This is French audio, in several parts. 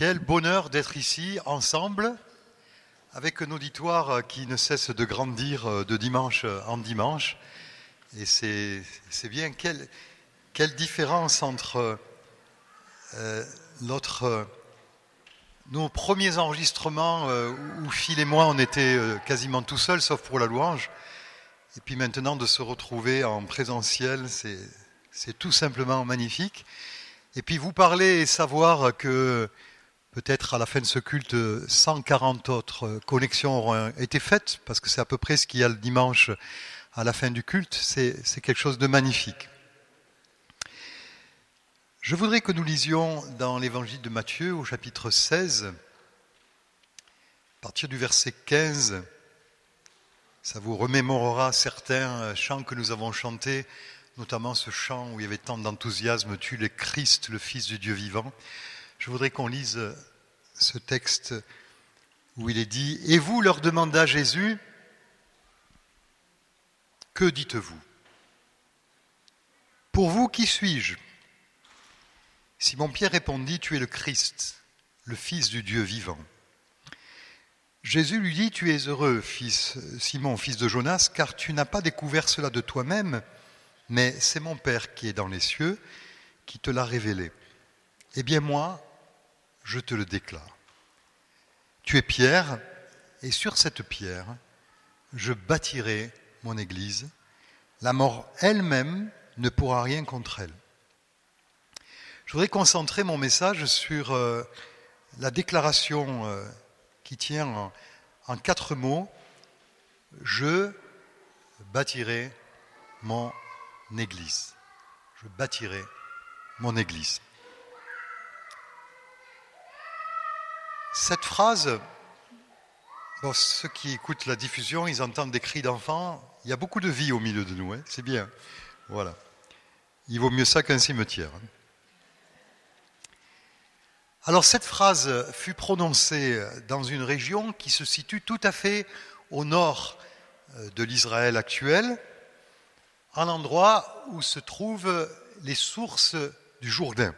Quel bonheur d'être ici ensemble avec un auditoire qui ne cesse de grandir de dimanche en dimanche. Et c'est bien quelle, quelle, différence entre euh, notre, nos premiers enregistrements euh, où Phil et moi on était euh, quasiment tout seuls sauf pour la louange. Et puis maintenant de se retrouver en présentiel, c'est tout simplement magnifique. Et puis vous parler et savoir que peut-être à la fin de ce culte, 140 autres connexions auront été faites, parce que c'est à peu près ce qu'il y a le dimanche à la fin du culte, c'est quelque chose de magnifique. Je voudrais que nous lisions dans l'évangile de Matthieu au chapitre 16, à partir du verset 15. Ça vous remémorera certains chants que nous avons chantés, notamment ce chant où il y avait tant d'enthousiasme, Tu le Christ, le Fils du Dieu vivant. Je voudrais qu'on lise ce texte où il est dit, Et vous leur demanda Jésus, que dites-vous? Pour vous, qui suis-je? Simon-Pierre répondit, Tu es le Christ, le Fils du Dieu vivant. Jésus lui dit, Tu es heureux, fils Simon, fils de Jonas, car tu n'as pas découvert cela de toi-même, mais c'est mon Père qui est dans les cieux qui te l'a révélé. Eh bien moi, je te le déclare. Tu es Pierre, et sur cette pierre, je bâtirai mon Église, la mort elle-même ne pourra rien contre elle. Je voudrais concentrer mon message sur euh, la déclaration euh, qui tient en, quatre mots. Je bâtirai mon Église. Je bâtirai mon Église. Cette phrase, ceux qui écoutent la diffusion, ils entendent des cris d'enfants. Il y a beaucoup de vie au milieu de nous, hein. c'est bien. Voilà. Il vaut mieux ça qu'un cimetière. Hein. Alors cette phrase fut prononcée dans une région qui se situe tout à fait au nord euh, de l'Israël actuel, un endroit où se trouvent les sources du Jourdain.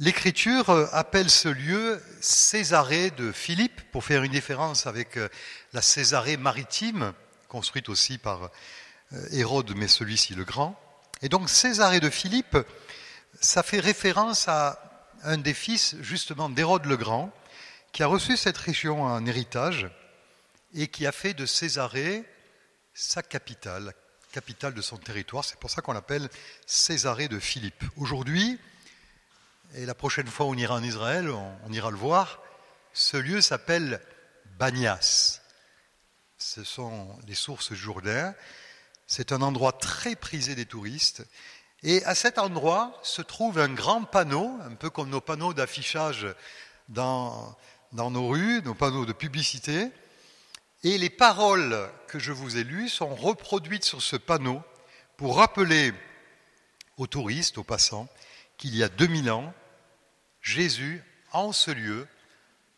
L'Écriture euh, appelle ce lieu Césarée de Philippe, pour faire une différence avec euh, la Césarée maritime, construite aussi par euh, Hérode, mais celui-ci le Grand. Et donc Césarée de Philippe, ça fait référence à un des fils justement d'Hérode le Grand, qui a reçu cette région en héritage et qui a fait de Césarée sa capitale, capitale de son territoire. C'est pour ça qu'on l'appelle Césarée de Philippe. Aujourd'hui, et la prochaine fois on ira en Israël, on, ira le voir, ce lieu s'appelle Banias. Ce sont les sources Jourdain. C'est un endroit très prisé des touristes. Et à cet endroit se trouve un grand panneau, un peu comme nos panneaux d'affichage dans, dans nos rues, nos panneaux de publicité. Et les paroles que je vous ai lues sont reproduites sur ce panneau pour rappeler aux touristes, aux passants, qu'il y a 2000 ans, Jésus, en ce lieu,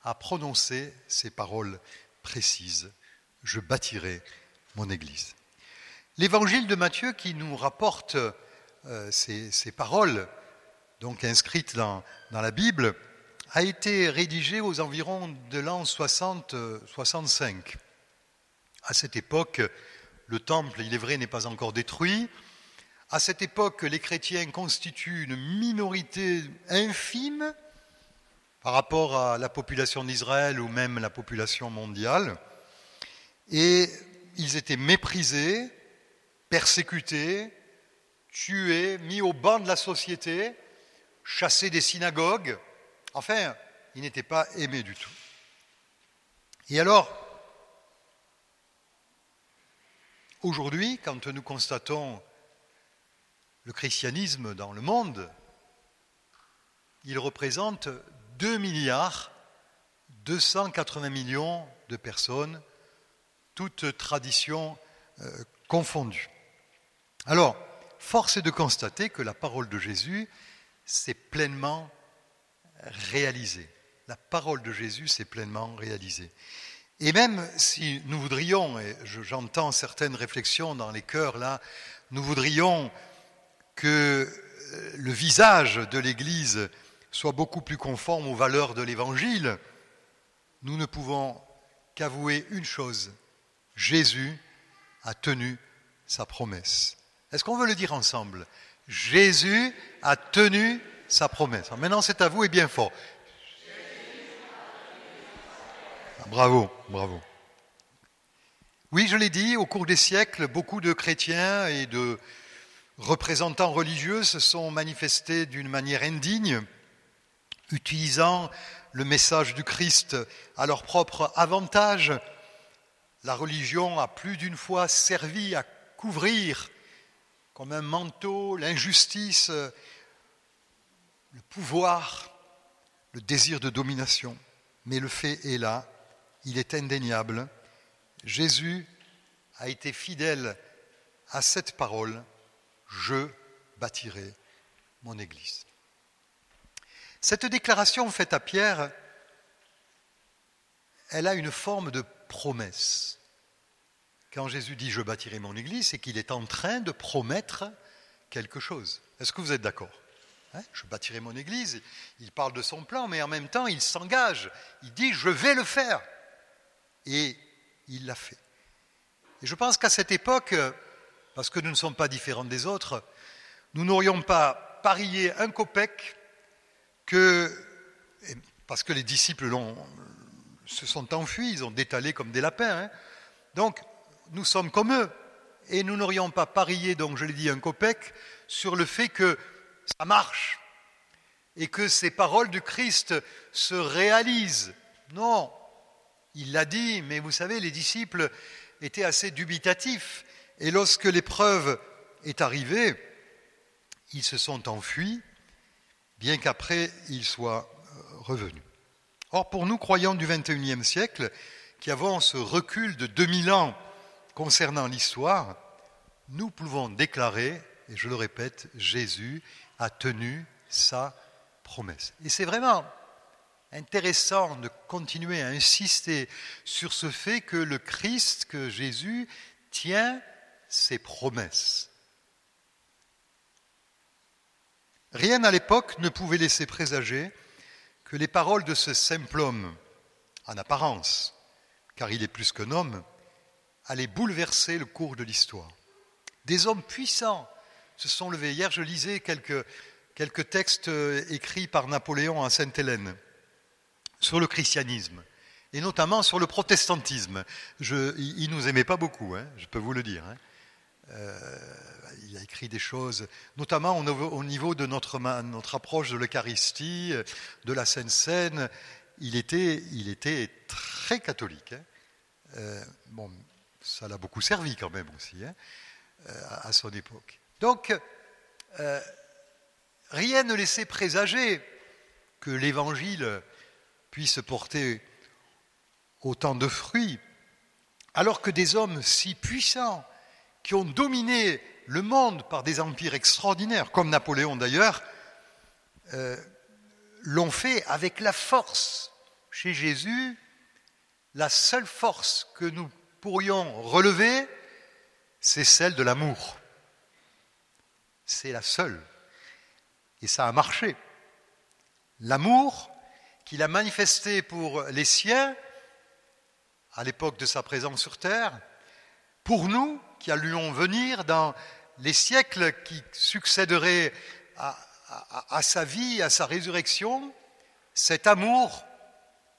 a prononcé ces paroles précises. Je bâtirai mon Église. L'évangile de Matthieu qui nous rapporte euh, ces, paroles, donc inscrites dans, la Bible, a été rédigé aux environs de l'an 60-65. À cette époque, le temple, il est vrai, n'est pas encore détruit. À cette époque, les chrétiens constituent une minorité infime par rapport à la population d'Israël ou même la population mondiale. Et ils étaient méprisés, persécutés, tués, mis au banc de la société, chassés des synagogues. Enfin, ils n'étaient pas aimés du tout. Et alors, aujourd'hui, quand nous constatons le christianisme dans le monde, il représente 2 milliards 280 millions de personnes, toutes traditions euh, confondues. Alors, force est de constater que la parole de Jésus s'est pleinement réalisée. La parole de Jésus s'est pleinement réalisée. Et même si nous voudrions, et j'entends certaines réflexions dans les cœurs là, nous voudrions que euh, le visage de l'Église soit beaucoup plus conforme aux valeurs de l'Évangile, nous ne pouvons qu'avouer une chose. Jésus a tenu sa promesse. Est-ce qu'on veut le dire ensemble? Jésus a tenu sa promesse. Maintenant, c'est à vous et bien fort. Bravo, bravo. Oui, je l'ai dit, au cours des siècles, beaucoup de chrétiens et de représentants religieux se sont manifestés d'une manière indigne, utilisant le message du Christ à leur propre avantage. La religion a plus d'une fois servi à couvrir comme un manteau l'injustice, le pouvoir, le désir de domination. Mais le fait est là, il est indéniable. Jésus a été fidèle à cette parole, je bâtirai mon Église. Cette déclaration faite à Pierre, elle a une forme de promesse. Quand Jésus dit je bâtirai mon Église, c'est qu'il est en train de promettre quelque chose. Est-ce que vous êtes d'accord? Hein? Je bâtirai mon Église. Il parle de son plan, mais en même temps, il s'engage. Il dit je vais le faire. Et il l'a fait. Et je pense qu'à cette époque, parce que nous ne sommes pas différents des autres, nous n'aurions pas parié un copec que, parce que les disciples se sont enfuis, ils ont détalé comme des lapins. Hein. donc, nous sommes comme eux. Et nous n'aurions pas parié, donc je l'ai dit, un copec, sur le fait que ça marche et que ces paroles du Christ se réalisent. Non, il l'a dit, mais vous savez, les disciples étaient assez dubitatifs. Et lorsque l'épreuve est arrivée, ils se sont enfuis, bien qu'après ils soient euh, revenus. Or, pour nous, croyants du XXIe siècle, qui avons ce recul de 2000 ans concernant l'histoire, nous pouvons déclarer, et je le répète, Jésus a tenu sa promesse. Et c'est vraiment intéressant de continuer à insister sur ce fait que le Christ, que Jésus, tient ses promesses. Rien à l'époque ne pouvait laisser présager que les paroles de ce simple homme, en apparence, car il est plus qu'un homme, allaient bouleverser le cours de l'histoire. Des hommes puissants se sont levés. Hier, je lisais quelques, quelques textes euh, écrits par Napoléon à Sainte-Hélène sur le christianisme et notamment sur le protestantisme. Je, il nous aimait pas beaucoup, hein, je peux vous le dire. Hein. Euh, il a écrit des choses, notamment au niveau, de notre, notre approche de l'Eucharistie, de la Sainte Seine. Il était, il était très catholique. Hein. Euh, bon, ça l'a beaucoup servi quand même aussi hein, euh, à son époque. Donc, rien ne laissait présager que l'Évangile puisse porter autant de fruits, alors que des hommes si puissants, qui ont dominé le monde par des empires extraordinaires, comme Napoléon d'ailleurs, euh, l'ont fait avec la force. Chez Jésus, la seule force que nous pourrions relever, c'est celle de l'amour. C'est la seule. Et ça a marché. L'amour qu'il a manifesté pour les siens à l'époque de sa présence sur terre, pour nous qui allions venir dans les siècles qui succéderaient à, sa vie, à sa résurrection, cet amour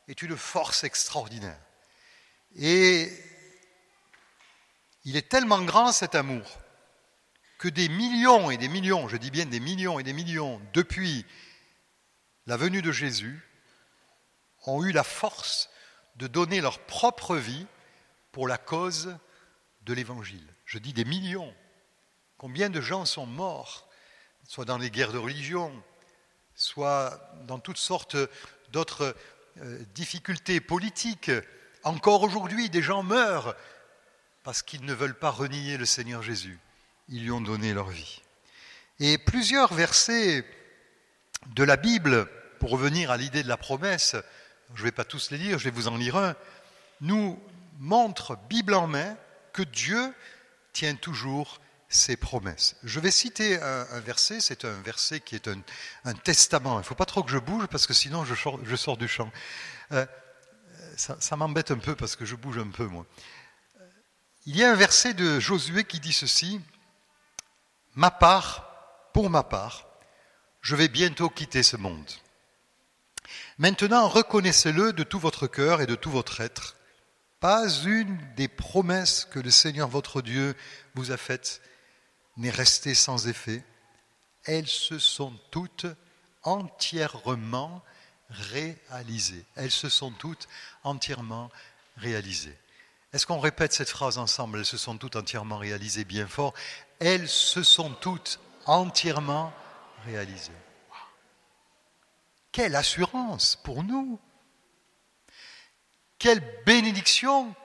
est une force extraordinaire. Et il est tellement grand cet amour que des millions et des millions, je dis bien des millions et des millions, depuis la venue de Jésus, ont eu la force de donner leur propre vie pour la cause de l'Évangile. Je dis des millions. Combien de gens sont morts, soit dans les guerres de religion, soit dans toutes sortes d'autres euh, difficultés politiques. Encore aujourd'hui, des gens meurent parce qu'ils ne veulent pas renier le Seigneur Jésus. Ils lui ont donné leur vie. Et plusieurs versets de la Bible, pour revenir à l'idée de la promesse, je ne vais pas tous les lire, je vais vous en lire un, nous montre, Bible en main, que Dieu tient toujours ses promesses. Je vais citer un, verset, c'est un verset qui est un, testament. Il ne faut pas trop que je bouge parce que sinon je sors, du champ. Euh, ça, m'embête un peu parce que je bouge un peu, moi. Il y a un verset de Josué qui dit ceci, Ma part, pour ma part, je vais bientôt quitter ce monde. Maintenant, reconnaissez-le de tout votre cœur et de tout votre être. Pas une des promesses que le Seigneur votre Dieu vous a faites n'est restée sans effet. Elles se sont toutes entièrement réalisées. Elles se sont toutes entièrement réalisées. Est-ce qu'on répète cette phrase ensemble? Elles se sont toutes entièrement réalisées bien fort. Elles se sont toutes entièrement réalisées. Quelle assurance pour nous Quelle bénédiction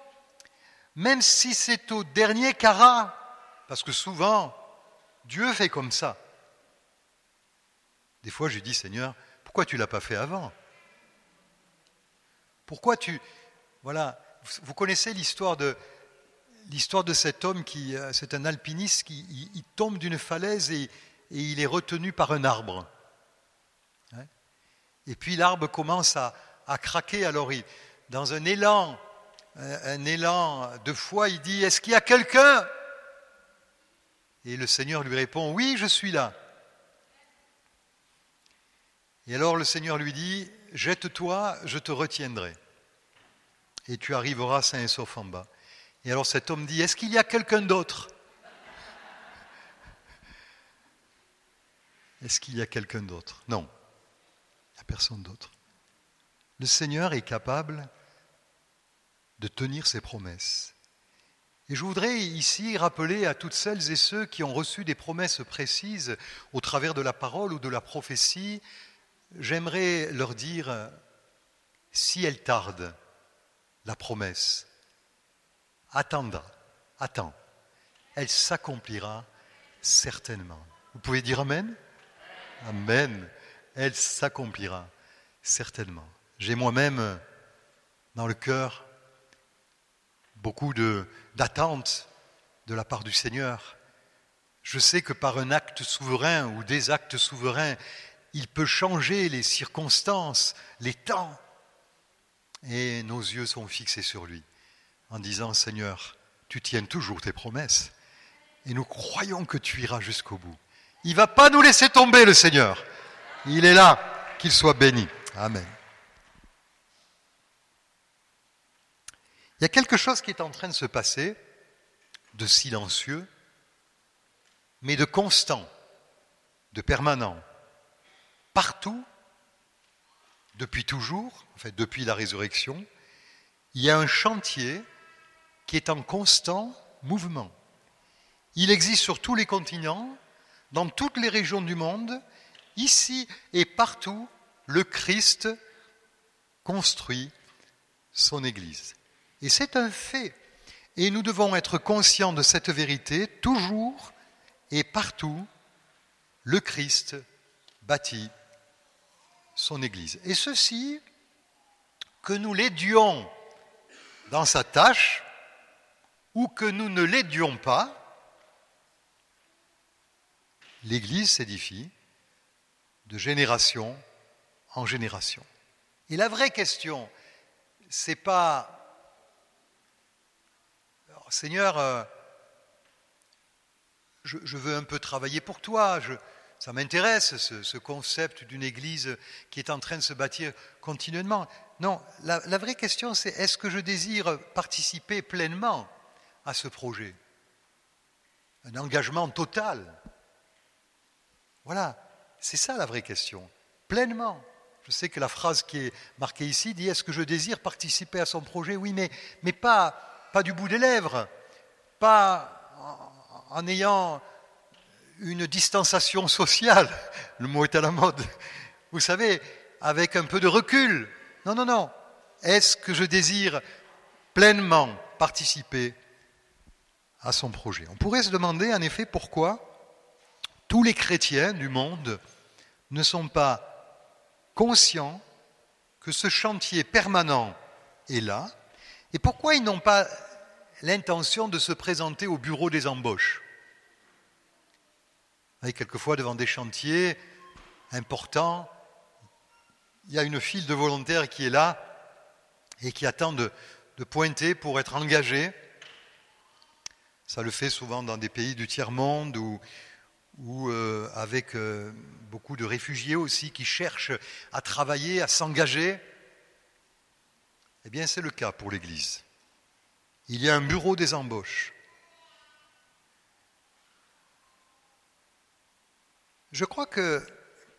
Même si c'est au dernier carat, parce que souvent, Dieu fait comme ça. Des fois, je dis, Seigneur, pourquoi tu ne l'as pas fait avant? Pourquoi tu... Voilà, vous connaissez l'histoire de, l'histoire de cet homme qui, euh, c'est un alpiniste qui tombe d'une falaise et, il est retenu par un arbre. Hein? Et puis l'arbre commence à, craquer. Alors, il, dans un élan, un, élan de foi, il dit Est-ce qu'il y a quelqu'un? Et le Seigneur lui répond Oui, je suis là. Et alors le Seigneur lui dit Jette-toi, je te retiendrai et tu arriveras sain et sauf en bas. Et alors cet homme dit, est-ce qu'il y a quelqu'un d'autre? Est-ce qu'il y a quelqu'un d'autre? Non, il n'y a personne d'autre. Le Seigneur est capable de tenir ses promesses. Et je voudrais ici rappeler à toutes celles et ceux qui ont reçu des promesses précises au travers de la parole ou de la prophétie, j'aimerais leur dire, si elles tardent, la promesse. Attendra, attends. Elle s'accomplira certainement. Vous pouvez dire Amen? Amen. Elle s'accomplira certainement. J'ai moi-même dans le cœur beaucoup d'attentes de, de la part du Seigneur. Je sais que par un acte souverain ou des actes souverains, il peut changer les circonstances, les temps, et nos yeux sont fixés sur lui en disant Seigneur, tu tiens toujours tes promesses et nous croyons que tu iras jusqu'au bout. Il ne va pas nous laisser tomber, le Seigneur. Il est là, qu'il soit béni. Amen. Il y a quelque chose qui est en train de se passer, de silencieux, mais de constant, de permanent, partout depuis toujours, en fait depuis la résurrection, il y a un chantier qui est en constant mouvement. Il existe sur tous les continents, dans toutes les régions du monde, ici et partout, le Christ construit son Église. Et c'est un fait. Et nous devons être conscients de cette vérité, toujours et partout, le Christ bâtit son Église. Et ceci, que nous l'aidions dans sa tâche ou que nous ne l'aidions pas, l'Église s'édifie de génération en génération. Et la vraie question, c'est pas Seigneur, euh, je, veux un peu travailler pour toi, ça m'intéresse, ce, concept d'une Église qui est en train de se bâtir continuellement. Non, la, vraie question, c'est est-ce que je désire participer pleinement à ce projet? Un engagement total. Voilà, c'est ça la vraie question. Pleinement. Je sais que la phrase qui est marquée ici dit Est-ce que je désire participer à son projet? Oui, mais pas, pas du bout des lèvres, pas en, ayant une distanciation sociale, le mot est à la mode, vous savez, avec un peu de recul. Non, non, non. Est-ce que je désire pleinement participer à son projet? On pourrait se demander en effet pourquoi tous les chrétiens du monde ne sont pas conscients que ce chantier permanent est là et pourquoi ils n'ont pas l'intention de se présenter au bureau des embauches Et quelquefois, devant des chantiers importants, il y a une file de volontaires qui est là et qui attend de, pointer pour être engagé. Ça le fait souvent dans des pays du tiers-monde ou, ou euh, avec euh, beaucoup de réfugiés aussi qui cherchent à travailler, à s'engager. Eh bien, c'est le cas pour l'Église. Il y a un bureau des embauches. Je crois que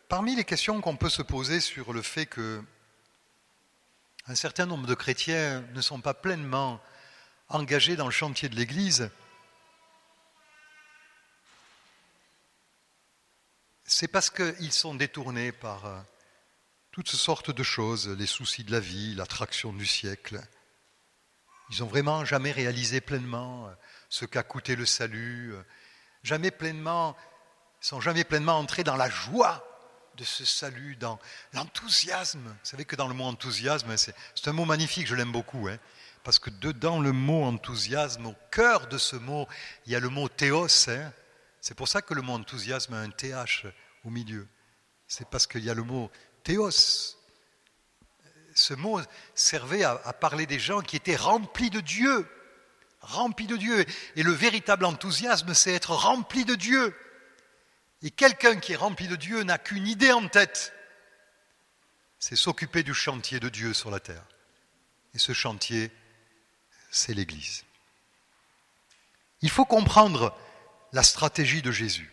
parmi les questions qu'on peut se poser sur le fait que un certain nombre de chrétiens ne sont pas pleinement engagés dans le chantier de l'Église, c'est parce qu'ils sont détournés par toutes sortes de choses, les soucis de la vie, l'attraction du siècle. Ils n'ont vraiment jamais réalisé pleinement euh, ce qu'a coûté le salut, euh, jamais pleinement sont jamais pleinement entrés dans la joie de ce salut, dans l'enthousiasme. Vous savez que dans le mot enthousiasme, c'est un mot magnifique, je l'aime beaucoup, hein, parce que dedans le mot enthousiasme, au cœur de ce mot, il y a le mot théos. Hein. c'est pour ça que le mot enthousiasme a un TH au milieu. C'est parce qu'il y a le mot théos. Ce mot servait à, parler des gens qui étaient remplis de Dieu, remplis de Dieu. Et le véritable enthousiasme, c'est être rempli de Dieu. Et quelqu'un qui est rempli de Dieu n'a qu'une idée en tête, c'est s'occuper du chantier de Dieu sur la terre. Et ce chantier, c'est l'Église. Il faut comprendre la stratégie de Jésus.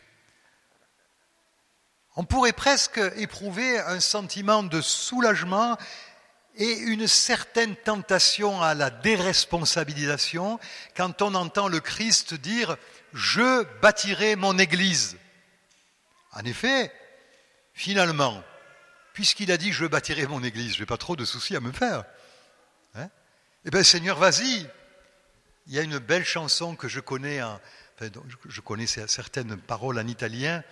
On pourrait presque éprouver un sentiment de soulagement et une certaine tentation à la déresponsabilisation quand on entend le Christ dire ⁇ Je bâtirai mon Église ⁇ en effet, finalement, puisqu'il a dit je bâtirai mon église, je n'ai pas trop de soucis à me faire. Hein eh bien, Seigneur, vas-y. Il y a une belle chanson que je connais, je connais certaines paroles en italien,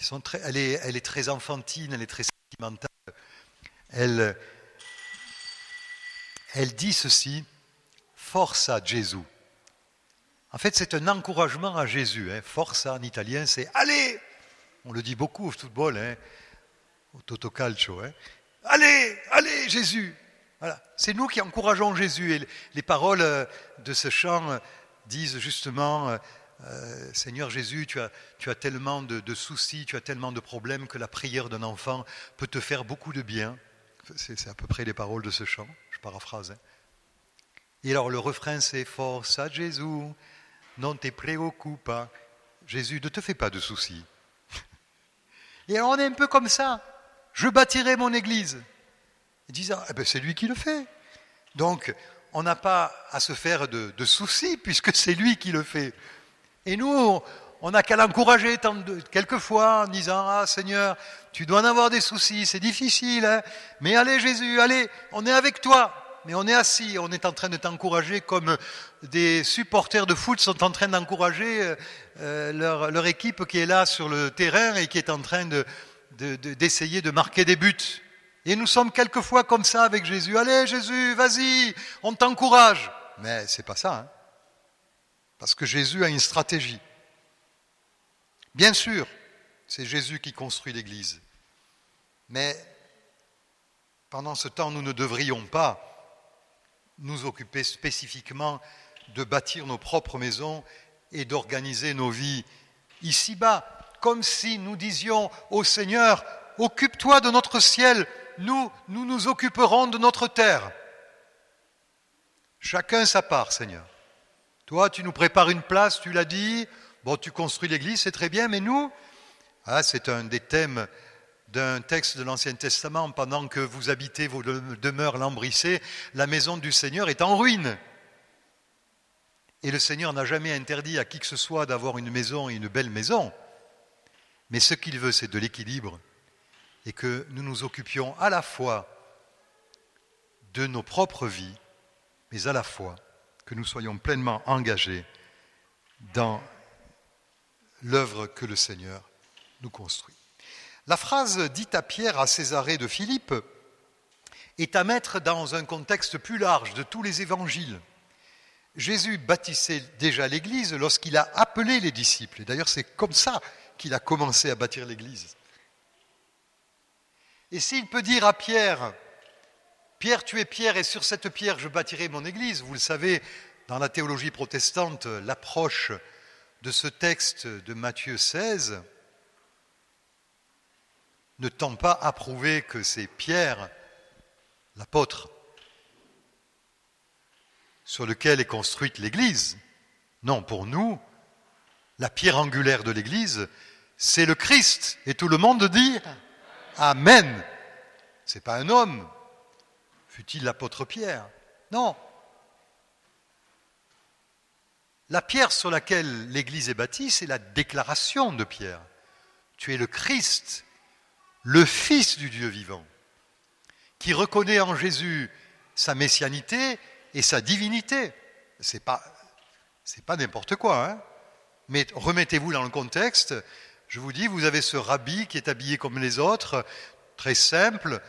sont très, elle, est, elle est très enfantine, elle est très sentimentale. Elle, elle dit ceci, forza Gesù. En fait, c'est un encouragement à Jésus. Hein. Forza en italien, c'est allez, on le dit beaucoup au football, hein, au Toto Calcio. Hein. Allez, allez, Jésus. C'est nous qui encourageons Jésus. Et les paroles euh, de ce chant euh, disent justement, euh, Seigneur Jésus, tu as, tellement de, soucis, tu as tellement de problèmes que la prière d'un enfant peut te faire beaucoup de bien. C'est à peu près les paroles de ce chant, paraphrase. Hein. Et alors le refrain c'est Forza Jésus, non te preoccupa. Jésus, ne te fais pas de soucis. Et alors on est un peu comme ça. Je bâtirai mon église. disant, eh ben c'est lui qui le fait. Donc, on n'a pas à se faire de, soucis puisque c'est lui qui le fait. Et nous, on n'a qu'à l'encourager quelquefois en disant Ah Seigneur, tu dois en avoir des soucis, c'est difficile, hein. mais allez Jésus, allez, on est avec toi mais on est assis, on est en train de t'encourager comme des supporters de foot sont en train d'encourager euh, euh, leur, équipe qui est là sur le terrain et qui est en train d'essayer de, de marquer des buts. Et nous sommes quelquefois comme ça avec Jésus. Allez Jésus, vas-y, on t'encourage. Mais c'est pas ça. Hein. Parce que Jésus a une stratégie. Bien sûr, c'est Jésus qui construit l'Église. Mais pendant ce temps, nous ne devrions pas nous occuper spécifiquement de bâtir nos propres maisons et d'organiser nos vies ici-bas, comme si nous disions au Seigneur, occupe-toi de notre ciel, nous, nous occuperons de notre terre. Chacun sa part, Seigneur. Toi, tu nous prépares une place, tu l'as dit, bon, tu construis l'église, c'est très bien, mais nous, ah, c'est un des thèmes d'un texte de l'Ancien Testament, pendant que vous habitez vos demeures lambrissées, la maison du Seigneur est en ruine. Et le Seigneur n'a jamais interdit à qui que ce soit d'avoir une maison et une belle maison. Mais ce qu'il veut, c'est de l'équilibre et que nous nous occupions à la fois de nos propres vies, mais à la fois que nous soyons pleinement engagés dans l'œuvre que le Seigneur nous construit. La phrase dite à Pierre à Césarée de Philippe est à mettre dans un contexte plus large de tous les évangiles. Jésus bâtissait déjà l'Église lorsqu'il a appelé les disciples. D'ailleurs, c'est comme ça qu'il a commencé à bâtir l'Église. Et s'il peut dire à Pierre, Pierre, tu es Pierre, et sur cette pierre je bâtirai mon Église, vous le savez, dans la théologie protestante, l'approche de ce texte de Matthieu 16 ne tend pas à prouver que c'est Pierre, l'apôtre, sur lequel est construite l'Église. Non, pour nous, la pierre angulaire de l'Église, c'est le Christ. Et tout le monde dit Amen. Ce n'est pas un homme, fut-il l'apôtre Pierre? Non. La pierre sur laquelle l'Église est bâtie, c'est la déclaration de Pierre. Tu es le Christ, le Fils du Dieu vivant, qui reconnaît en Jésus sa messianité et sa divinité. C'est pas, pas n'importe quoi, hein mais remettez-vous dans le contexte. Je vous dis, vous avez ce rabbi qui est habillé comme les autres, très simple.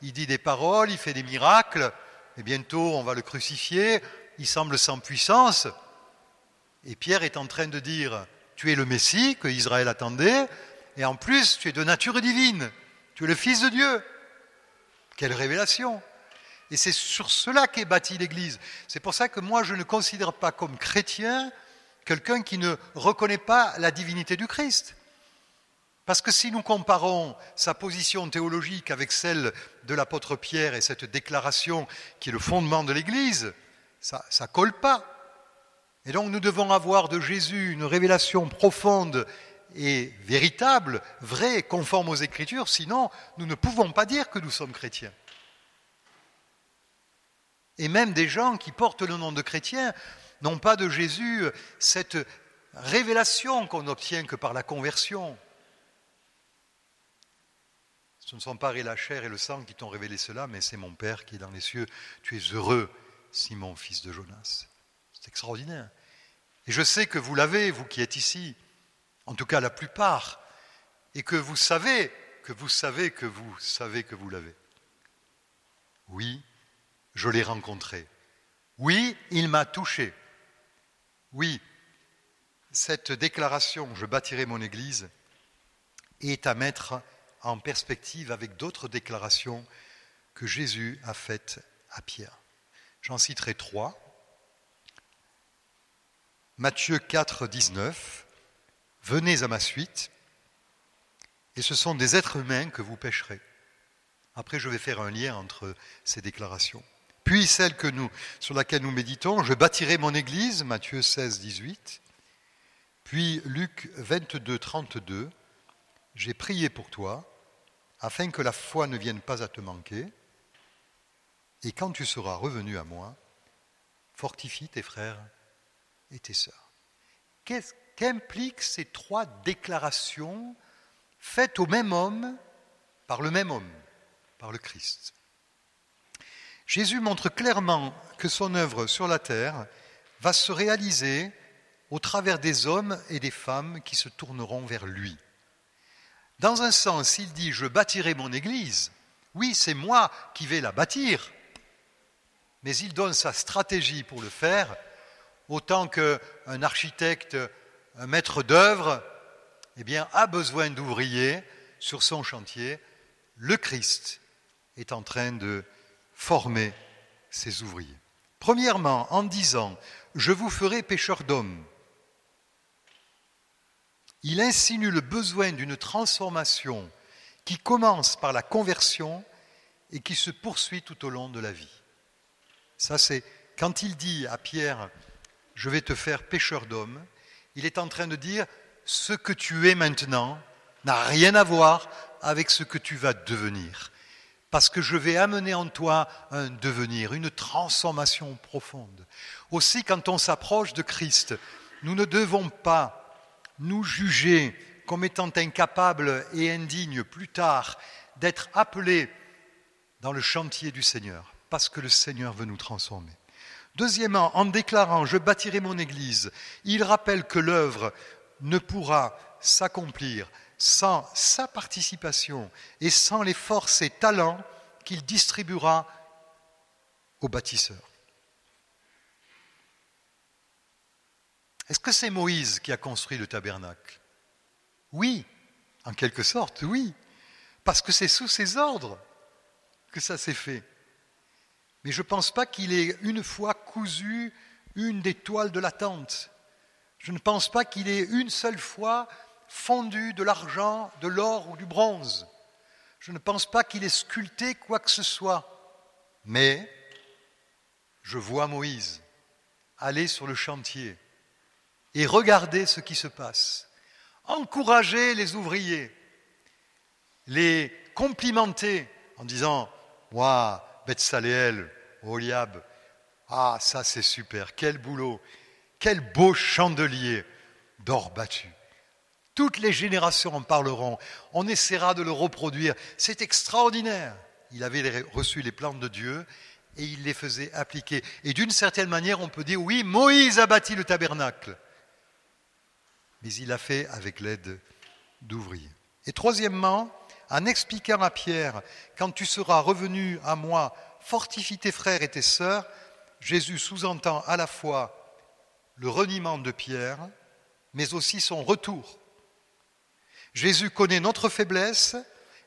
Il dit des paroles, il fait des miracles. Et bientôt, on va le crucifier. Il semble sans puissance. Et Pierre est en train de dire Tu es le Messie que Israël attendait. Et en plus, tu es de nature divine. Tu es le Fils de Dieu. Quelle révélation Et c'est sur cela qu'est bâtie l'Église. C'est pour ça que moi, je ne considère pas comme chrétien quelqu'un qui ne reconnaît pas la divinité du Christ. Parce que si nous comparons sa position théologique avec celle de l'apôtre Pierre et cette déclaration qui est le fondement de l'Église, ça ne colle pas. Et donc nous devons avoir de Jésus une révélation profonde et véritable, vraie, conforme aux Écritures, sinon nous ne pouvons pas dire que nous sommes chrétiens. Et même des gens qui portent le nom de chrétiens n'ont pas de Jésus cette révélation qu'on n'obtient que par la conversion. Ce ne sont pas la chair et le sang qui t'ont révélé cela, mais c'est mon Père qui est dans les cieux. Tu es heureux, Simon, fils de Jonas. C'est extraordinaire. Et je sais que vous l'avez, vous qui êtes ici, en tout cas la plupart, et que vous savez, que vous savez, que vous savez que vous l'avez. Oui, je l'ai rencontré. Oui, il m'a touché. Oui, cette déclaration, je bâtirai mon Église, est à mettre en perspective avec d'autres déclarations que Jésus a faites à Pierre. J'en citerai trois. Matthieu 4, 19, Venez à ma suite, et ce sont des êtres humains que vous pêcherez. Après, je vais faire un lien entre ces déclarations. Puis celle que nous, sur laquelle nous méditons, je bâtirai mon église, Matthieu 16, 18. Puis Luc 22, 32, j'ai prié pour toi, afin que la foi ne vienne pas à te manquer, et quand tu seras revenu à moi, fortifie tes frères et tes sœurs. Qu'impliquent ces trois déclarations faites au même homme, par le même homme, par le Christ? Jésus montre clairement que son œuvre sur la terre va se réaliser au travers des hommes et des femmes qui se tourneront vers lui. Dans un sens, il dit Je bâtirai mon Église. Oui, c'est moi qui vais la bâtir. Mais il donne sa stratégie pour le faire, autant qu'un architecte, un maître d'œuvre, eh a besoin d'ouvriers sur son chantier. Le Christ est en train de former ses ouvriers. Premièrement, en disant Je vous ferai pêcheur d'hommes. Il insinue le besoin d'une transformation qui commence par la conversion et qui se poursuit tout au long de la vie. Ça, c'est quand il dit à Pierre Je vais te faire pêcheur d'hommes, il est en train de dire Ce que tu es maintenant n'a rien à voir avec ce que tu vas devenir parce que je vais amener en toi un devenir, une transformation profonde. Aussi, quand on s'approche de Christ, nous ne devons pas nous juger comme étant incapables et indignes plus tard d'être appelés dans le chantier du Seigneur, parce que le Seigneur veut nous transformer. Deuxièmement, en déclarant ⁇ Je bâtirai mon Église ⁇ il rappelle que l'œuvre ne pourra s'accomplir sans sa participation et sans les forces et talents qu'il distribuera aux bâtisseurs. Est-ce que c'est Moïse qui a construit le tabernacle? Oui, en quelque sorte, oui, parce que c'est sous ses ordres que ça s'est fait. Mais je ne pense pas qu'il ait une fois cousu une des toiles de la tente. Je ne pense pas qu'il ait une seule fois fondu de l'argent, de l'or ou du bronze. Je ne pense pas qu'il ait sculpté quoi que ce soit. Mais je vois Moïse aller sur le chantier et regarder ce qui se passe, encourager les ouvriers, les complimenter en disant Waouh, Betsaléel, Oliab, ah, ça c'est super, quel boulot, quel beau chandelier d'or battu. Toutes les générations en parleront, on essaiera de le reproduire, c'est extraordinaire. Il avait reçu les plans de Dieu et il les faisait appliquer. Et d'une certaine manière, on peut dire, oui, Moïse a bâti le tabernacle, mais il l'a fait avec l'aide d'ouvriers. Et troisièmement, en expliquant à Pierre, quand tu seras revenu à moi, fortifie tes frères et tes sœurs, Jésus sous-entend à la fois le reniement de Pierre, mais aussi son retour. Jésus connaît notre faiblesse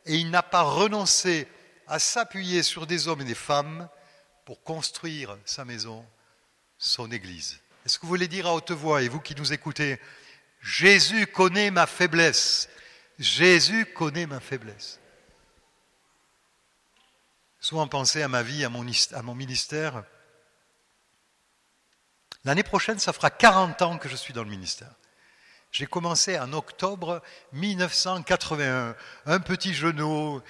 et il n'a pas renoncé à s'appuyer sur des hommes et des femmes pour construire sa maison, son Église. Est-ce que vous voulez dire à haute voix, et vous qui nous écoutez, Jésus connaît ma faiblesse Jésus connaît ma faiblesse. Souvent penser à ma vie, à mon, ministère. L'année prochaine, ça fera 40 ans que je suis dans le ministère. J'ai commencé en octobre 1981, un petit genou,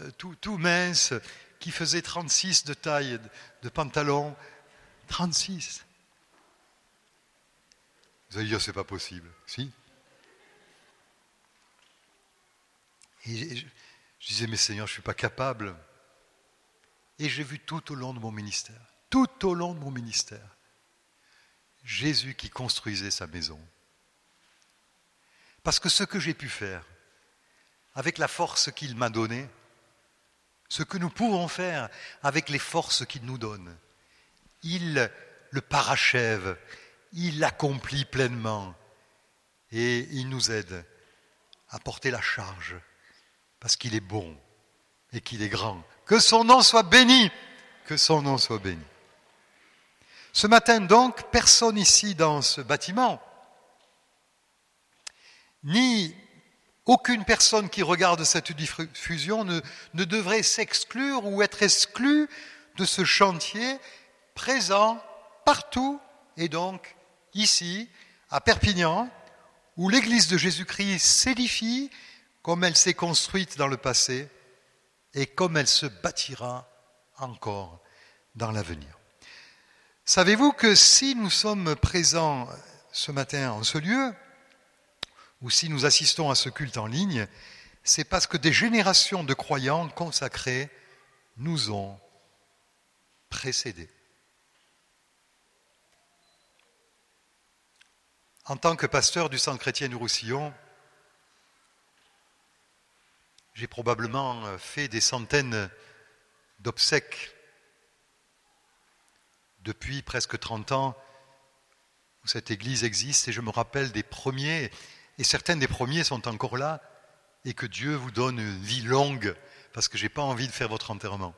euh, tout, tout, mince, qui faisait 36 de taille de pantalon. 36. Vous allez dire, c'est pas possible. Si Et je, disais, mais Seigneur, je ne suis pas capable. Et j'ai vu tout au long de mon ministère, tout au long de mon ministère, Jésus qui construisait sa maison. Parce que ce que j'ai pu faire, avec la force qu'il m'a donnée, ce que nous pouvons faire avec les forces qu'il nous donne, il le parachève, il l'accomplit pleinement et il nous aide à porter la charge parce qu'il est bon et qu'il est grand. Que son nom soit béni, que son nom soit béni. Ce matin donc, personne ici dans ce bâtiment, ni aucune personne qui regarde cette diffusion ne, ne devrait s'exclure ou être exclue de ce chantier présent partout et donc ici, à Perpignan, où l'Église de Jésus-Christ s'édifie comme elle s'est construite dans le passé et comme elle se bâtira encore dans l'avenir. Savez-vous que si nous sommes présents ce matin en ce lieu, ou si nous assistons à ce culte en ligne, c'est parce que des générations de croyants consacrés nous ont précédés. En tant que pasteur du Centre chrétien du Roussillon, j'ai probablement euh, fait des centaines d'obsèques depuis presque 30 ans où cette église existe et je me rappelle des premiers, et certains des premiers sont encore là, et que Dieu vous donne une vie longue parce que je n'ai pas envie de faire votre enterrement.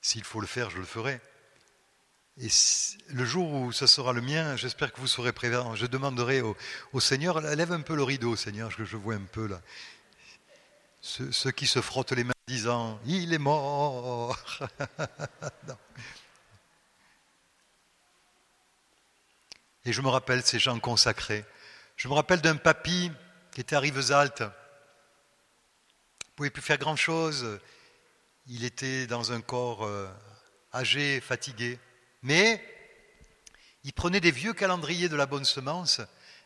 S'il faut le faire, je le ferai. Et le jour où ce sera le mien, j'espère que vous serez présents. Je demanderai au, Seigneur, lève un peu le rideau, Seigneur, que je vois un peu là. Ceux, qui se frottent les mains disant, il est mort. Et je me rappelle ces gens consacrés. Je me rappelle d'un papy qui était à Rivesaltes. Il ne pouvait plus faire grand-chose. Il était dans un corps euh, âgé, fatigué. Mais il prenait des vieux calendriers de la bonne semence,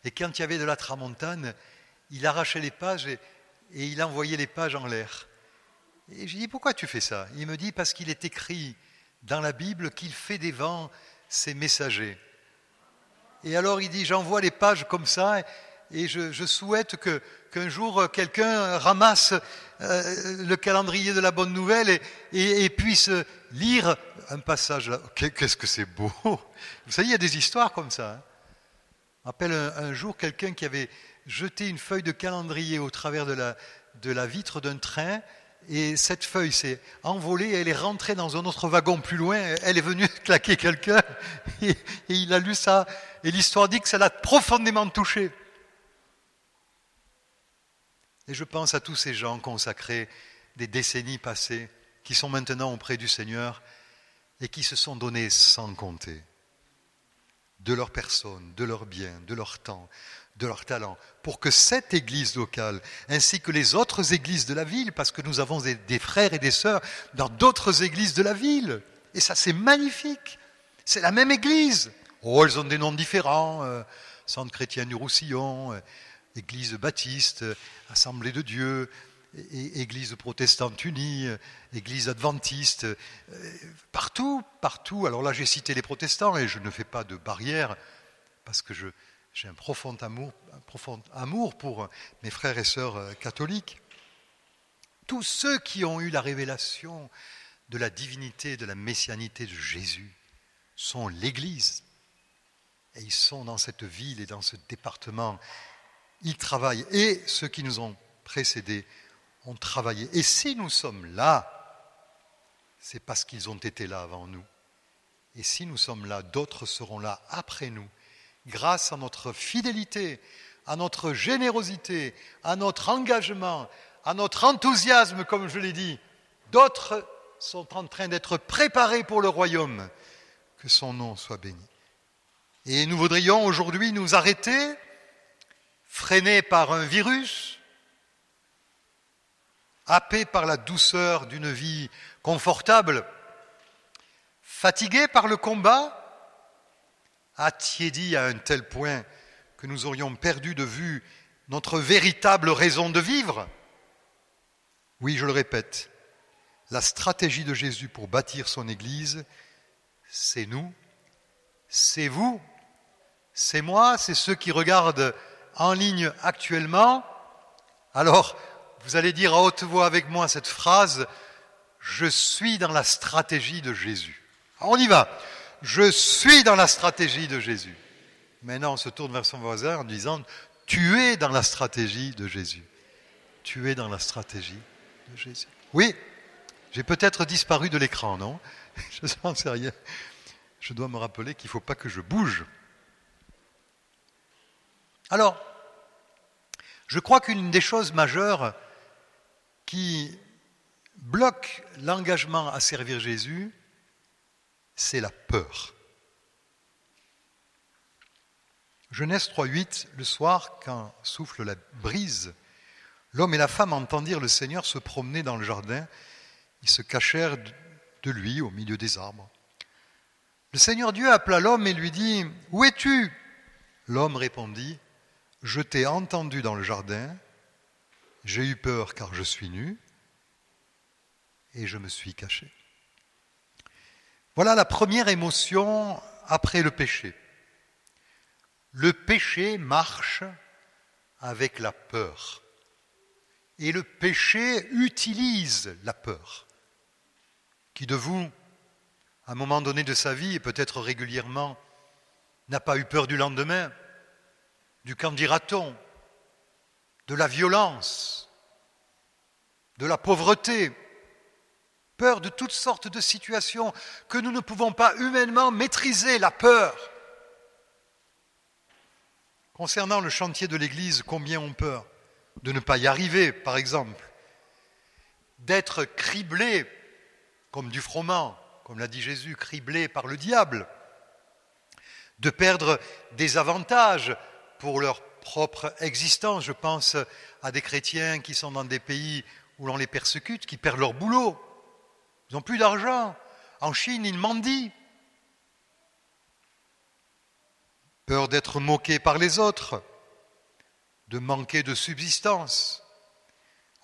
et quand il y avait de la tramontane, il arrachait les pages et, il envoyait les pages en l'air. Et je dis, pourquoi tu fais ça? Il me dit, parce qu'il est écrit dans la Bible qu'il fait des vents ses messagers. Et alors il dit, j'envoie les pages comme ça, et je, souhaite qu'un jour quelqu'un ramasse euh, le calendrier de la bonne nouvelle et, puisse lire un passage là. Qu'est-ce que c'est beau Vous savez, il y a des histoires comme ça. Hein. rappelle un, jour quelqu'un qui avait jeté une feuille de calendrier au travers de la, de la vitre d'un train et cette feuille s'est envolée, elle est rentrée dans un autre wagon plus loin, elle est venue claquer quelqu'un, et, il a lu ça, et l'histoire dit que ça l'a profondément touché. Et je pense à tous ces gens consacrés des décennies passées, qui sont maintenant auprès du Seigneur, et qui se sont donnés sans compter de leur personne, de leur bien, de leur temps, de leur talent, pour que cette église locale, ainsi que les autres églises de la ville, parce que nous avons des frères et des sœurs dans d'autres églises de la ville, et ça c'est magnifique, c'est la même église. Oh, elles ont des noms différents, euh, Centre chrétien du Roussillon, euh, Église baptiste, Assemblée de Dieu, Église protestante unie, Église adventiste, euh, partout, partout. Alors là, j'ai cité les protestants et je ne fais pas de barrière parce que j'ai un profond amour, un profond amour pour mes frères et sœurs euh, catholiques. Tous ceux qui ont eu la révélation de la divinité, de la messianité de Jésus sont l'Église. Et ils sont dans cette ville et dans ce département. Ils travaillent. Et ceux qui nous ont précédés ont travaillé. Et si nous sommes là, c'est parce qu'ils ont été là avant nous. Et si nous sommes là, d'autres seront là après nous grâce à notre fidélité, à notre générosité, à notre engagement, à notre enthousiasme, comme je l'ai dit, d'autres sont en train d'être préparés pour le royaume. Que son nom soit béni. Et nous voudrions aujourd'hui nous arrêter, freinés par un virus, happés par la douceur d'une vie confortable, fatigués par le combat, attiédi à un tel point que nous aurions perdu de vue notre véritable raison de vivre Oui, je le répète, la stratégie de Jésus pour bâtir son Église, c'est nous, c'est vous, c'est moi, c'est ceux qui regardent en ligne actuellement. Alors, vous allez dire à haute voix avec moi cette phrase, je suis dans la stratégie de Jésus. on y va je suis dans la stratégie de Jésus. Maintenant, on se tourne vers son voisin en disant, tu es dans la stratégie de Jésus. Tu es dans la stratégie de Jésus. Oui, j'ai peut-être disparu de l'écran, non? Je n'en sais rien. Je dois me rappeler qu'il ne faut pas que je bouge. Alors, je crois qu'une des choses majeures qui bloque l'engagement à servir Jésus, c'est la peur. Genèse 3.8, le soir, quand souffle la brise, l'homme et la femme entendirent le Seigneur se promener dans le jardin. Ils se cachèrent de lui au milieu des arbres. Le Seigneur Dieu appela l'homme et lui dit, Où es-tu? L'homme répondit, Je t'ai entendu dans le jardin, j'ai eu peur car je suis nu, et je me suis caché. Voilà la première émotion après le péché. Le péché marche avec la peur. Et le péché utilise la peur. Qui de vous, à un moment donné de sa vie, et peut-être régulièrement, n'a pas eu peur du lendemain, du qu'en dira-t-on, de la violence, de la pauvreté, peur de toutes sortes de situations que nous ne pouvons pas humainement maîtriser, la peur. Concernant le chantier de l'Église, combien ont peur de ne pas y arriver, par exemple, d'être criblé comme du froment, comme l'a dit Jésus, criblé par le diable, de perdre des avantages pour leur propre existence. Je pense à des chrétiens qui sont dans des pays où l'on les persécute, qui perdent leur boulot, ils n'ont plus d'argent. En Chine, ils mendient. Peur d'être moqués par les autres, de manquer de subsistance.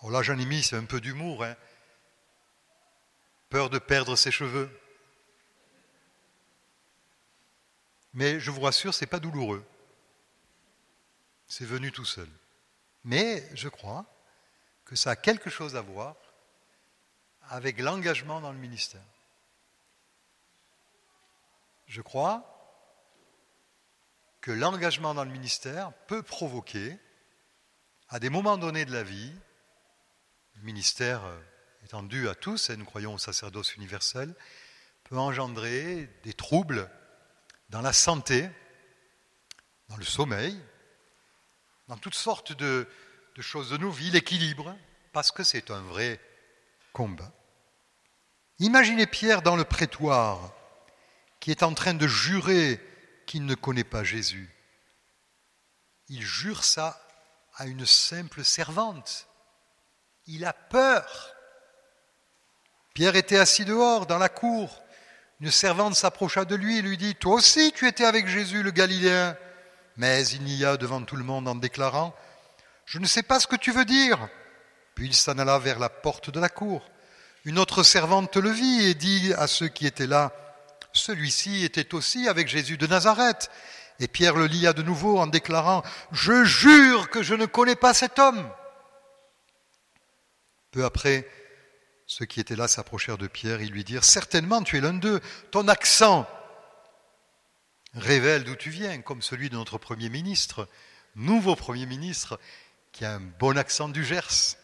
Oh là, j'en ai mis, c'est un peu d'humour. Hein. Peur de perdre ses cheveux. Mais je vous rassure, ce n'est pas douloureux. C'est venu tout seul. Mais je crois que ça a quelque chose à voir avec l'engagement dans le ministère. Je crois que l'engagement dans le ministère peut provoquer, à des moments donnés de la vie, le ministère étant dû à tous, et nous croyons au sacerdoce universel, peut engendrer des troubles dans la santé, dans le sommeil, dans toutes sortes de, choses de nos vies, l'équilibre, parce que c'est un vrai combat. Imaginez Pierre dans le prétoire, qui est en train de jurer qu'il ne connaît pas Jésus. Il jure ça à une simple servante. Il a peur. Pierre était assis dehors, dans la cour. Une servante s'approcha de lui et lui dit, Toi aussi tu étais avec Jésus le Galiléen. Mais il n'y a devant tout le monde en déclarant, Je ne sais pas ce que tu veux dire. Puis il s'en alla vers la porte de la cour. Une autre servante le vit et dit à ceux qui étaient là, Celui-ci était aussi avec Jésus de Nazareth. Et Pierre le lia de nouveau en déclarant, Je jure que je ne connais pas cet homme. Peu après, ceux qui étaient là s'approchèrent de Pierre et lui dirent, Certainement tu es l'un d'eux, ton accent révèle d'où tu viens, comme celui de notre Premier ministre, nouveau Premier ministre, qui a un bon accent du Gers.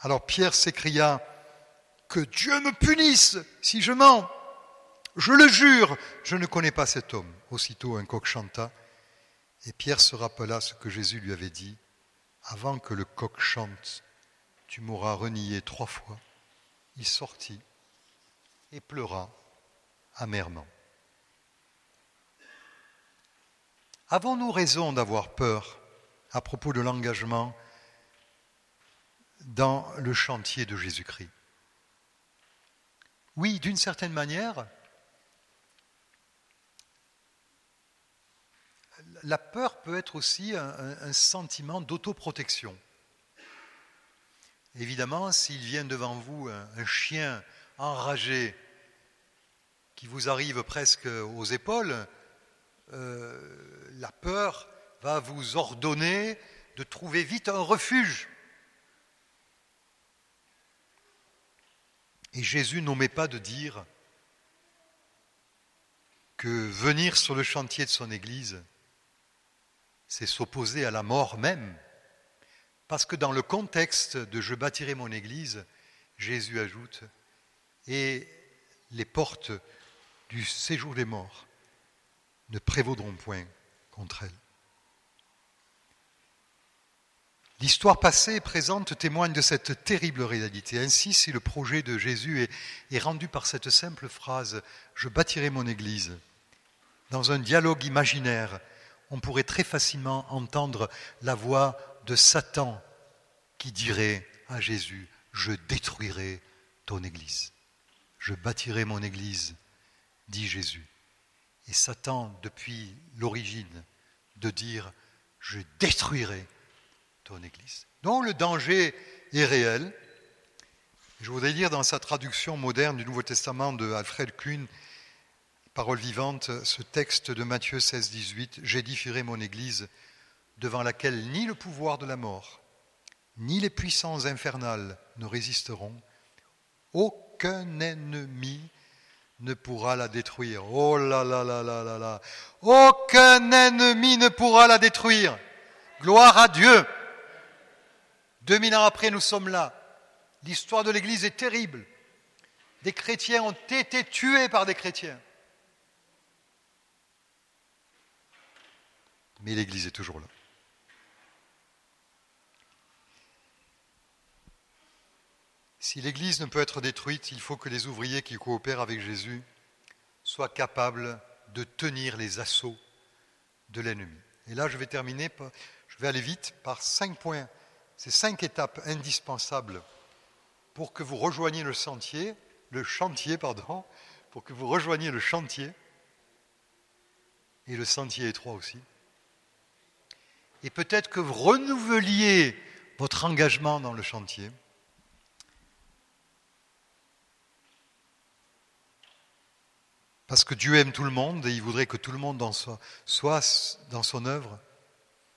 Alors Pierre s'écria, Que Dieu me punisse si je mens. Je le jure, je ne connais pas cet homme. Aussitôt un coq chanta, et Pierre se rappela ce que Jésus lui avait dit, Avant que le coq chante, tu m'auras renié trois fois. Il sortit et pleura amèrement. Avons-nous raison d'avoir peur à propos de l'engagement dans le chantier de Jésus-Christ? Oui, d'une certaine manière, la peur peut être aussi un, sentiment d'autoprotection. Évidemment, s'il vient devant vous un chien enragé qui vous arrive presque aux épaules, euh, la peur va vous ordonner de trouver vite un refuge. Et Jésus n'omet pas de dire que venir sur le chantier de son Église, c'est s'opposer à la mort même. Parce que dans le contexte de Je bâtirai mon Église, Jésus ajoute, et les portes du séjour des morts ne prévaudront point contre elle. L'histoire passée et présente témoigne de cette terrible réalité. Ainsi, si le projet de Jésus est, rendu par cette simple phrase ⁇ Je bâtirai mon Église ⁇ dans un dialogue imaginaire, on pourrait très facilement entendre la voix de Satan qui dirait à Jésus ⁇ Je détruirai ton Église. Je bâtirai mon Église, dit Jésus. Et Satan, depuis l'origine, de dire je détruirai ton Église. Donc le danger est réel. Je voudrais lire dans sa traduction moderne du Nouveau Testament de Alfred Kuhn, Parole vivante, ce texte de Matthieu 16, 18, J'édifierai mon Église devant laquelle ni le pouvoir de la mort, ni les puissances infernales ne résisteront. Aucun ennemi ne pourra la détruire. Oh là là là là là là. Aucun ennemi ne pourra la détruire. Gloire à Dieu. Deux mille ans après, nous sommes là. L'histoire de l'Église est terrible. Des chrétiens ont été tués par des chrétiens. Mais l'Église est toujours là. Si l'Église ne peut être détruite, il faut que les ouvriers qui coopèrent avec Jésus soient capables de tenir les assauts de l'ennemi. Et là, je vais terminer, je vais aller vite par cinq points, ces cinq étapes indispensables pour que vous rejoigniez le sentier, le chantier, pardon, pour que vous rejoigniez le chantier, et le sentier étroit aussi. Et peut-être que vous renouveliez votre engagement dans le chantier. Parce que Dieu aime tout le monde et il voudrait que tout le monde soit dans son œuvre.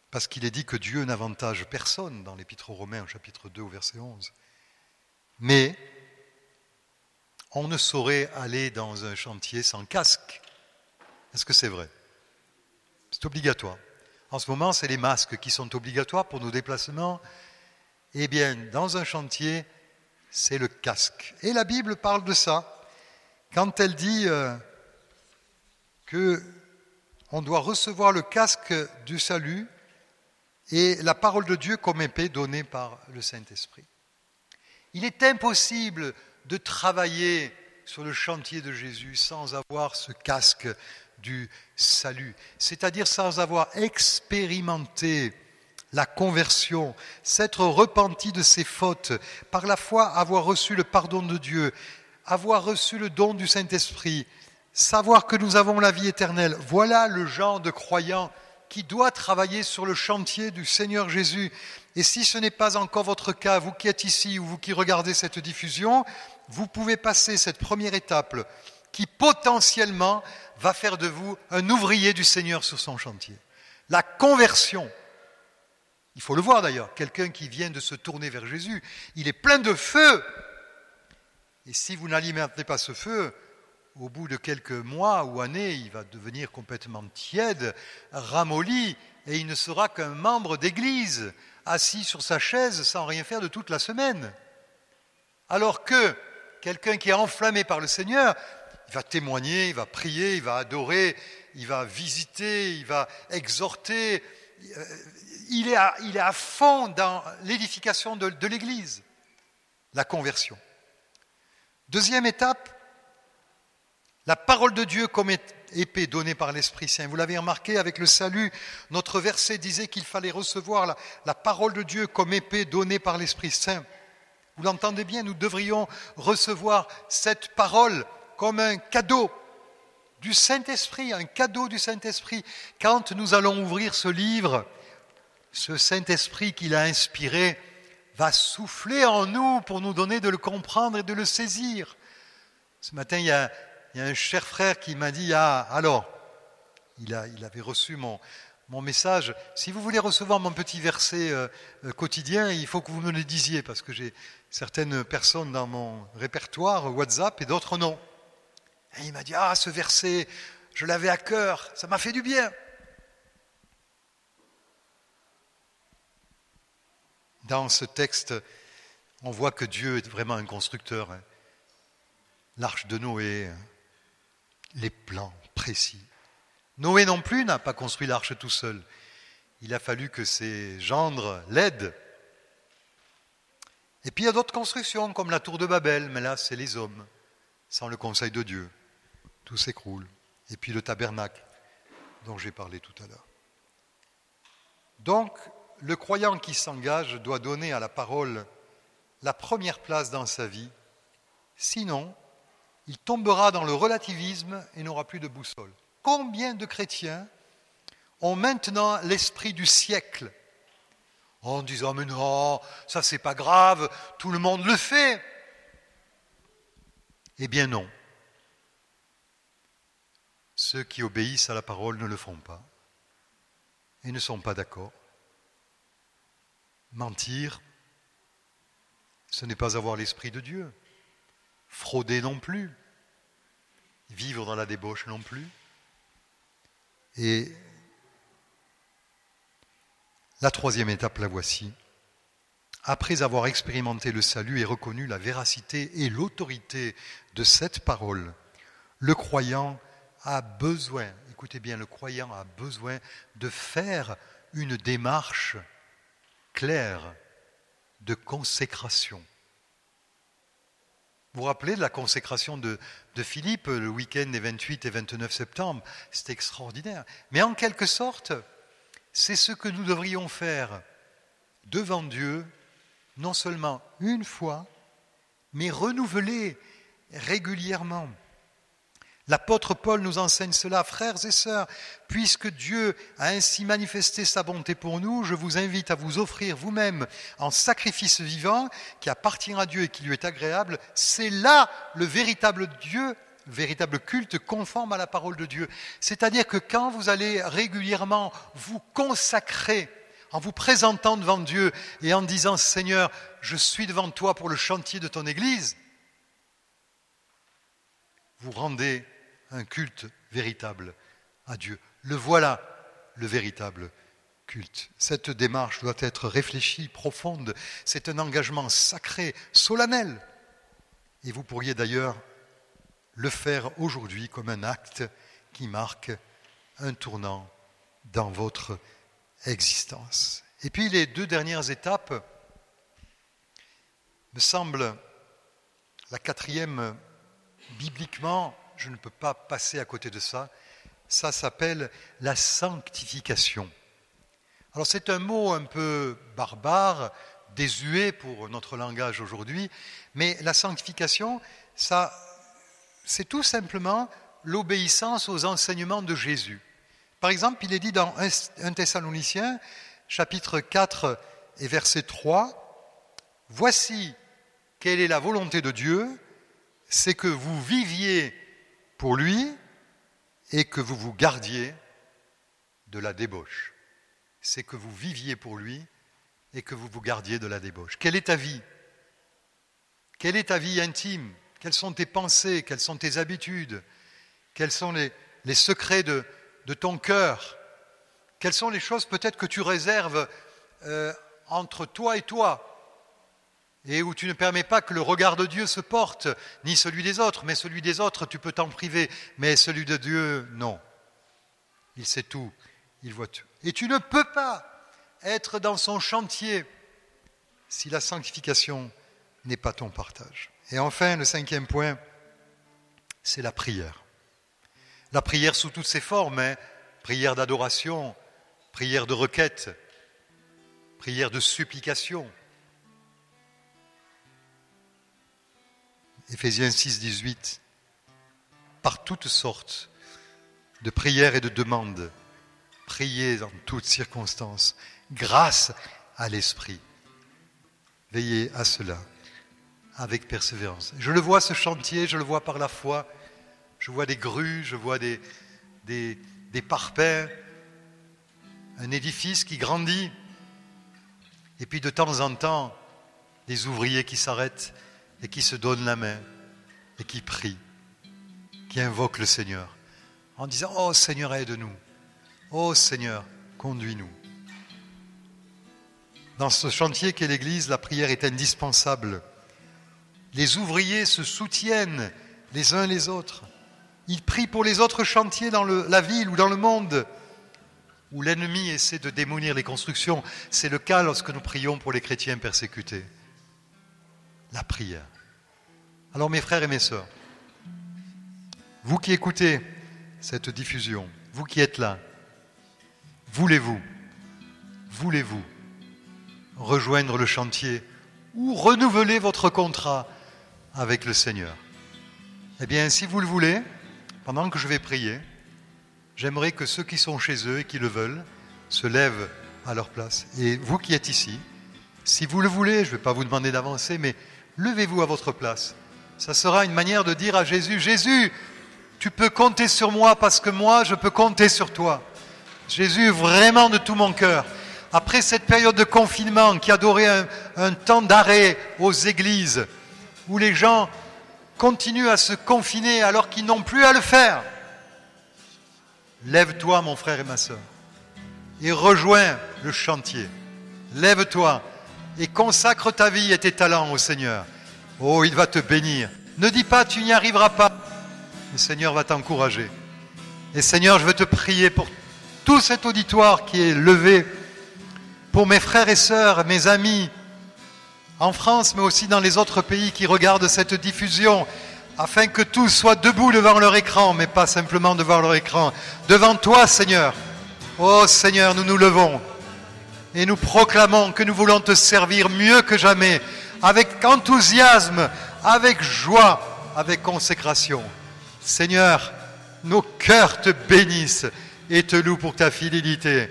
Parce qu'il est dit que Dieu n'avantage personne dans l'Épître aux Romains, au chapitre 2, au verset 11. Mais on ne saurait aller dans un chantier sans casque. Est-ce que c'est vrai? C'est obligatoire. En ce moment, c'est les masques qui sont obligatoires pour nos déplacements. Eh bien, dans un chantier, c'est le casque. Et la Bible parle de ça. Quand elle dit euh, que on doit recevoir le casque du salut et la parole de Dieu comme épée donnée par le Saint-Esprit. Il est impossible de travailler sur le chantier de Jésus sans avoir ce casque du salut, c'est-à-dire sans avoir expérimenté la conversion, s'être repenti de ses fautes, par la foi avoir reçu le pardon de Dieu, avoir reçu le don du Saint-Esprit, savoir que nous avons la vie éternelle. Voilà le genre de croyant qui doit travailler sur le chantier du Seigneur Jésus. Et si ce n'est pas encore votre cas, vous qui êtes ici ou vous qui regardez cette diffusion, vous pouvez passer cette première étape qui potentiellement va faire de vous un ouvrier du Seigneur sur son chantier. La conversion. Il faut le voir d'ailleurs, quelqu'un qui vient de se tourner vers Jésus, il est plein de feu. Et si vous n'alimentez pas ce feu, au bout de quelques mois ou années, il va devenir complètement tiède, ramolli, et il ne sera qu'un membre d'Église, assis sur sa chaise sans rien faire de toute la semaine. Alors que quelqu'un qui est enflammé par le Seigneur, il va témoigner, il va prier, il va adorer, il va visiter, il va exhorter. Euh, il est à, fond dans l'édification de l'Église, la conversion. Deuxième étape, la parole de Dieu comme épée donnée par l'Esprit Saint. Vous l'avez remarqué avec le salut, notre verset disait qu'il fallait recevoir la, parole de Dieu comme épée donnée par l'Esprit Saint. Vous l'entendez bien, nous devrions recevoir cette parole comme un cadeau du Saint-Esprit, un cadeau du Saint-Esprit. Quand nous allons ouvrir ce livre, ce Saint-Esprit qu'il a inspiré va souffler en nous pour nous donner de le comprendre et de le saisir. Ce matin, il y a il y a un cher frère qui m'a dit, ah, alors, il, a, il avait reçu mon, mon message. Si vous voulez recevoir mon petit verset euh, euh, quotidien, il faut que vous me le disiez, parce que j'ai certaines personnes dans mon répertoire WhatsApp et d'autres non. Et il m'a dit, ah, ce verset, je l'avais à cœur, ça m'a fait du bien. Dans ce texte, on voit que Dieu est vraiment un constructeur. Hein. L'arche de Noé, les plans précis. Noé non plus n'a pas construit l'arche tout seul. Il a fallu que ses gendres l'aident. Et puis il y a d'autres constructions, comme la tour de Babel, mais là, c'est les hommes. Sans le conseil de Dieu, tout s'écroule. Et puis le tabernacle, dont j'ai parlé tout à l'heure. Donc, le croyant qui s'engage doit donner à la parole la première place dans sa vie. Sinon, il tombera dans le relativisme et n'aura plus de boussole. Combien de chrétiens ont maintenant l'esprit du siècle en disant mais non, ça c'est pas grave, tout le monde le fait. Eh bien non. Ceux qui obéissent à la parole ne le font pas et ne sont pas d'accord. Mentir, ce n'est pas avoir l'esprit de Dieu frauder non plus, vivre dans la débauche non plus. Et la troisième étape, la voici. Après avoir expérimenté le salut et reconnu la véracité et l'autorité de cette parole, le croyant a besoin, écoutez bien, le croyant a besoin de faire une démarche claire de consécration. Vous vous rappelez de la consécration de, Philippe le week-end des 28 et 29 septembre C'était extraordinaire. Mais en quelque sorte, c'est ce que nous devrions faire devant Dieu, non seulement une fois, mais renouveler régulièrement. L'apôtre Paul nous enseigne cela, frères et sœurs, puisque Dieu a ainsi manifesté sa bonté pour nous, je vous invite à vous offrir vous-même en sacrifice vivant qui appartient à Dieu et qui lui est agréable. C'est là le véritable Dieu, véritable culte conforme à la parole de Dieu. C'est-à-dire que quand vous allez régulièrement vous consacrer en vous présentant devant Dieu et en disant Seigneur, je suis devant toi pour le chantier de ton Église, vous rendez un culte véritable à Dieu. Le voilà, le véritable culte. Cette démarche doit être réfléchie, profonde. C'est un engagement sacré, solennel. Et vous pourriez d'ailleurs le faire aujourd'hui comme un acte qui marque un tournant dans votre existence. Et puis les deux dernières étapes me semblent la quatrième, bibliquement, je ne peux pas passer à côté de ça, ça s'appelle la sanctification. Alors c'est un mot un peu barbare, désuet pour notre langage aujourd'hui, mais la sanctification, ça, c'est tout simplement l'obéissance aux enseignements de Jésus. Par exemple, il est dit dans 1 Thessalonicien, chapitre 4 et verset 3, Voici quelle est la volonté de Dieu, c'est que vous viviez pour lui et que vous vous gardiez de la débauche. C'est que vous viviez pour lui et que vous vous gardiez de la débauche. Quelle est ta vie? Quelle est ta vie intime? Quelles sont tes pensées? Quelles sont tes habitudes? Quels sont les, secrets de, ton cœur? Quelles sont les choses peut-être que tu réserves euh, entre toi et toi? Et où tu ne permets pas que le regard de Dieu se porte, ni celui des autres, mais celui des autres, tu peux t'en priver, mais celui de Dieu, non. Il sait tout, il voit tout. Et tu ne peux pas être dans son chantier si la sanctification n'est pas ton partage. Et enfin, le cinquième point, c'est la prière. La prière sous toutes ses formes, hein. prière d'adoration, prière de requête, prière de supplication, Éphésiens 6, 18, par toutes sortes de prières et de demandes, priez en toutes circonstances, grâce à l'Esprit. Veillez à cela avec persévérance. Je le vois ce chantier, je le vois par la foi, je vois des grues, je vois des, des, des parpaings, un édifice qui grandit, et puis de temps en temps, des ouvriers qui s'arrêtent et qui se donne la main et qui prie, qui invoque le Seigneur en disant Oh Seigneur, aide-nous. Oh Seigneur, conduis-nous. Dans ce chantier qu'est l'Église, la prière est indispensable. Les ouvriers se soutiennent les uns les autres. Ils prient pour les autres chantiers dans la ville ou dans le monde où l'ennemi essaie de démolir les constructions. C'est le cas lorsque nous prions pour les chrétiens persécutés. La prière. Alors mes frères et mes sœurs, vous qui écoutez cette diffusion, vous qui êtes là, voulez-vous, voulez-vous rejoindre le chantier ou renouveler votre contrat avec le Seigneur? Eh bien, si vous le voulez, pendant que je vais prier, j'aimerais que ceux qui sont chez eux et qui le veulent se lèvent à leur place. Et vous qui êtes ici, si vous le voulez, je ne vais pas vous demander d'avancer, mais levez-vous à votre place ça sera une manière de dire à Jésus, Jésus, tu peux compter sur moi parce que moi, je peux compter sur toi. Jésus, vraiment de tout mon cœur. Après cette période de confinement qui a duré un, temps d'arrêt aux églises, où les gens continuent à se confiner alors qu'ils n'ont plus à le faire, lève-toi, mon frère et ma soeur, et rejoins le chantier. Lève-toi et consacre ta vie et tes talents au Seigneur. Oh, il va te bénir. Ne dis pas tu n'y arriveras pas. Le Seigneur va t'encourager. Et Seigneur, je veux te prier pour tout cet auditoire qui est levé, pour mes frères et sœurs, mes amis, en France, mais aussi dans les autres pays qui regardent cette diffusion, afin que tous soient debout devant leur écran, mais pas simplement devant leur écran, devant toi, Seigneur. Oh Seigneur, nous nous levons et nous proclamons que nous voulons te servir mieux que jamais avec enthousiasme, avec joie, avec consécration. Seigneur, nos cœurs te bénissent et te louent pour ta fidélité.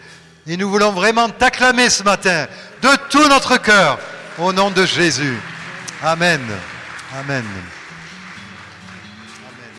Et nous voulons vraiment t'acclamer ce matin de tout notre cœur au nom de Jésus. Amen. Amen.